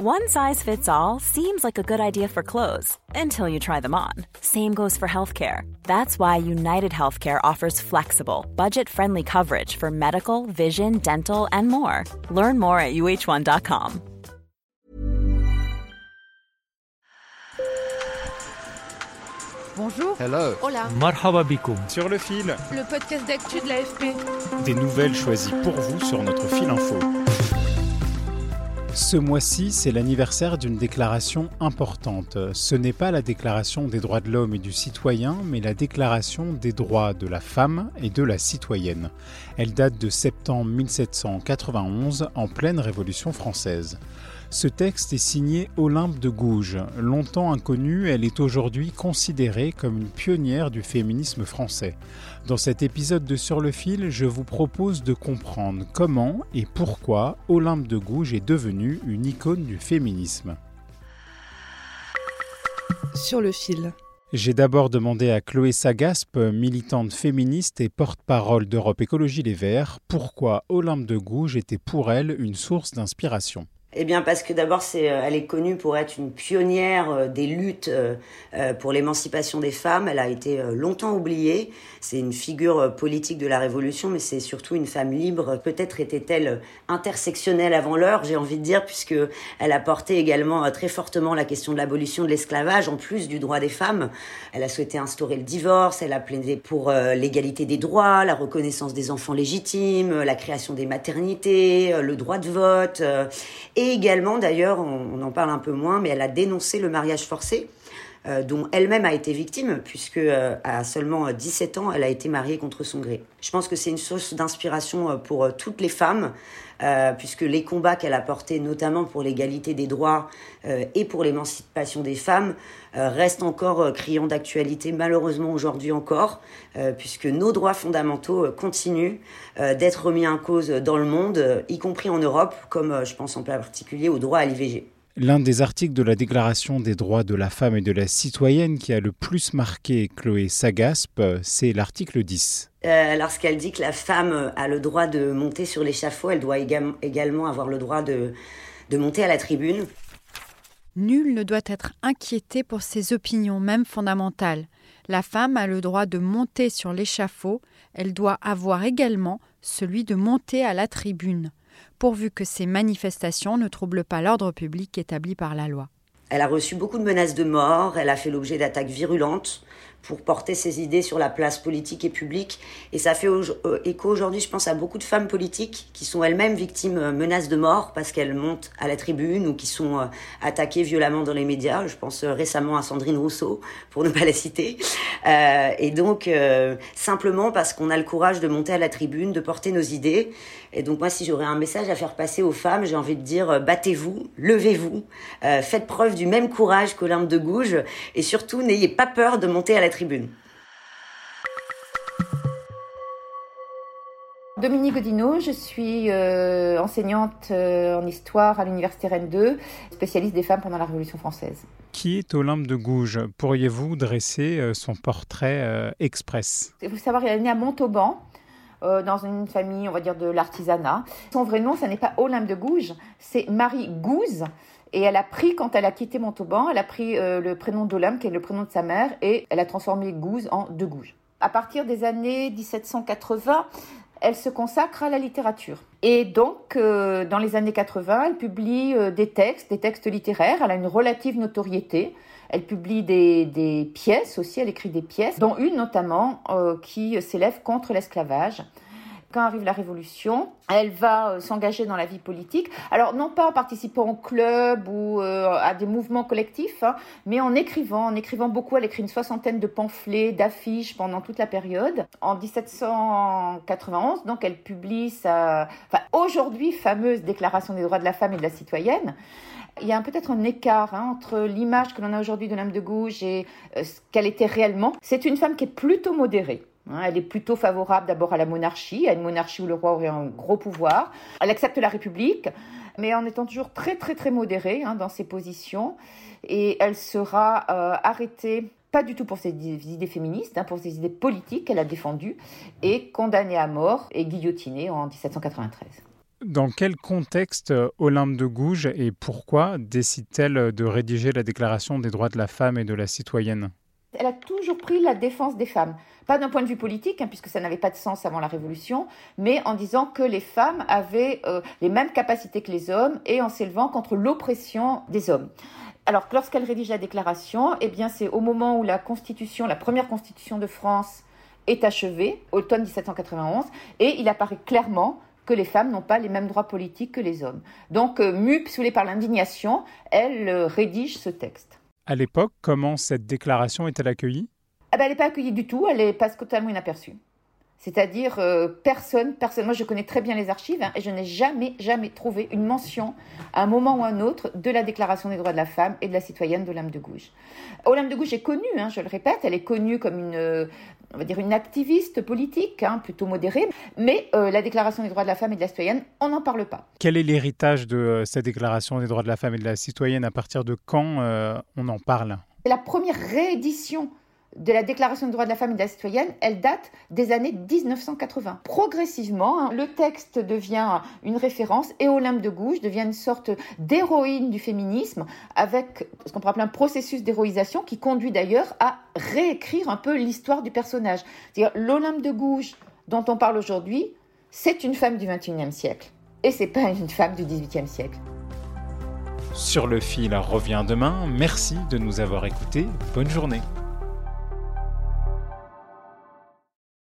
One size fits all seems like a good idea for clothes until you try them on. Same goes for healthcare. That's why United Healthcare offers flexible, budget friendly coverage for medical, vision, dental, and more. Learn more at uh1.com. Bonjour. Hello. Hola. Marhaba Sur le fil. Le podcast d'actu de l'AFP. Des nouvelles choisies pour vous sur notre fil info. Ce mois-ci, c'est l'anniversaire d'une déclaration importante. Ce n'est pas la déclaration des droits de l'homme et du citoyen, mais la déclaration des droits de la femme et de la citoyenne. Elle date de septembre 1791, en pleine Révolution française. Ce texte est signé Olympe de Gouges. Longtemps inconnue, elle est aujourd'hui considérée comme une pionnière du féminisme français. Dans cet épisode de Sur le fil, je vous propose de comprendre comment et pourquoi Olympe de Gouges est devenue une icône du féminisme. Sur le fil. J'ai d'abord demandé à Chloé Sagaspe, militante féministe et porte-parole d'Europe Écologie Les Verts, pourquoi Olympe de Gouges était pour elle une source d'inspiration. Eh bien, parce que d'abord, euh, elle est connue pour être une pionnière euh, des luttes euh, pour l'émancipation des femmes. Elle a été longtemps oubliée. C'est une figure politique de la Révolution, mais c'est surtout une femme libre. Peut-être était-elle intersectionnelle avant l'heure, j'ai envie de dire, puisque elle a porté également très fortement la question de l'abolition de l'esclavage, en plus du droit des femmes. Elle a souhaité instaurer le divorce. Elle a plaidé pour l'égalité des droits, la reconnaissance des enfants légitimes, la création des maternités, le droit de vote. Et également, d'ailleurs, on, en parle un peu moins, mais elle a dénoncé le mariage forcé. Euh, dont elle-même a été victime, puisque euh, à seulement 17 ans, elle a été mariée contre son gré. Je pense que c'est une source d'inspiration euh, pour toutes les femmes, puisque les combats qu'elle a portés, notamment pour l'égalité des droits et pour l'émancipation des femmes, restent encore criants d'actualité, malheureusement aujourd'hui encore, puisque nos droits fondamentaux continuent d'être remis en cause dans le monde, y compris en Europe, comme je pense en particulier au droit à l'IVG. L'un des articles de la Déclaration des droits de la femme et de la citoyenne qui a le plus marqué Chloé Sagaspe, c'est l'article 10. Euh, lorsqu'elle dit que la femme a le droit de monter sur l'échafaud, elle doit également avoir le droit de, de monter à la tribune. Nul ne doit être inquiété pour ses opinions, même fondamentales. La femme a le droit de monter sur l'échafaud, elle doit avoir également celui de monter à la tribune pourvu que ces manifestations ne troublent pas l'ordre public établi par la loi. Elle a reçu beaucoup de menaces de mort, elle a fait l'objet d'attaques virulentes pour porter ses idées sur la place politique et publique. Et ça fait euh, écho aujourd'hui, je pense, à beaucoup de femmes politiques qui sont elles-mêmes victimes euh, menaces de mort parce qu'elles montent à la tribune ou qui sont euh, attaquées violemment dans les médias. Je pense récemment à Sandrine Rousseau, pour ne pas la citer. et donc, simplement parce qu'on a le courage de monter à la tribune, de porter nos idées. Et donc moi, si j'aurais un message à faire passer aux femmes, j'ai envie de dire, battez-vous, levez-vous, faites preuve du même courage qu'Olympe de Gouges et surtout, n'ayez pas peur de monter à la tribune. Dominique Godino, je suis euh, enseignante euh, en histoire à l'Université Rennes 2, spécialiste des femmes pendant la Révolution française. Qui est Olympe de Gouges? Pourriez-vous dresser euh, son portrait express? Il faut savoir qu'elle est née à Montauban, dans une famille, on va dire, de l'artisanat. Son vrai nom, ce n'est pas Olympe de Gouges, c'est Marie Gouze. Et elle a pris, quand elle a quitté Montauban, elle a pris euh, le prénom d'Olympe, qui est le prénom de sa mère, et elle a transformé Gouze en De Gouges. À partir des années 1780, elle se consacre à la littérature. Et donc, euh, dans les années 80, elle publie euh, des textes, des textes littéraires. Elle a une relative notoriété. Elle publie des, des pièces aussi, elle écrit des pièces, dont une notamment qui s'élève contre l'esclavage. Quand arrive la Révolution, elle va euh, s'engager dans la vie politique. Alors non pas en participant au club ou euh, à des mouvements collectifs, hein, mais en écrivant, en écrivant beaucoup. Elle écrit une soixantaine de pamphlets, d'affiches pendant toute la période. En 1791, donc elle publie sa, enfin, aujourd'hui fameuse Déclaration des droits de la femme et de la citoyenne. Il y a peut-être un écart hein, entre l'image que l'on a aujourd'hui de l'âme de gauche et euh, ce qu'elle était réellement. C'est une femme qui est plutôt modérée. Hein, elle est plutôt favorable d'abord à la monarchie, à une monarchie où le roi aurait un gros pouvoir. Elle accepte la République, mais en étant toujours très très très modérée hein, dans ses positions. Et elle sera euh, arrêtée pas du tout pour ses idées féministes, hein, pour ses idées politiques qu'elle a défendues, et condamnée à mort et guillotinée en 1793. Dans quel contexte Olympe de Gouges et pourquoi décide-t-elle de rédiger la Déclaration des droits de la femme et de la citoyenne? Elle a toujours pris la défense des femmes. Pas d'un point de vue politique, hein, puisque ça n'avait pas de sens avant la Révolution, mais en disant que les femmes avaient euh, les mêmes capacités que les hommes et en s'élevant contre l'oppression des hommes. Alors, lorsqu'elle rédige la déclaration, eh c'est au moment où la Constitution, la première Constitution de France, est achevée, automne 1791, et il apparaît clairement que les femmes n'ont pas les mêmes droits politiques que les hommes. Donc, euh, mue, par l'indignation, elle euh, rédige ce texte. À l'époque, comment cette déclaration est-elle accueillie? Ah ben, Elle n'est pas accueillie du tout, elle passe totalement inaperçue. C'est-à-dire euh, personne, personne. Moi, je connais très bien les archives hein, et je n'ai jamais, jamais trouvé une mention à un moment ou à un autre de la Déclaration des droits de la femme et de la citoyenne d'Olympe de Gouges. Olympe de Gouges est connue, hein, je le répète, elle est connue comme une, on va dire une activiste politique, hein, plutôt modérée, mais euh, la Déclaration des droits de la femme et de la citoyenne, on n'en parle pas. Quel est l'héritage de euh, cette Déclaration des droits de la femme et de la citoyenne? À partir de quand on en parle? C'est la première réédition de la Déclaration des droits de la femme et de la citoyenne, elle date des années 1980. Progressivement, hein, le texte devient une référence et Olympe de Gouges devient une sorte d'héroïne du féminisme avec ce qu'on pourrait appeler un processus d'héroïsation qui conduit d'ailleurs à réécrire un peu l'histoire du personnage. C'est-à-dire l'Olympe de Gouges dont on parle aujourd'hui, c'est une femme du XXIe siècle et c'est pas une femme du XVIIIe siècle. Sur le fil revient demain. Merci de nous avoir écoutés. Bonne journée.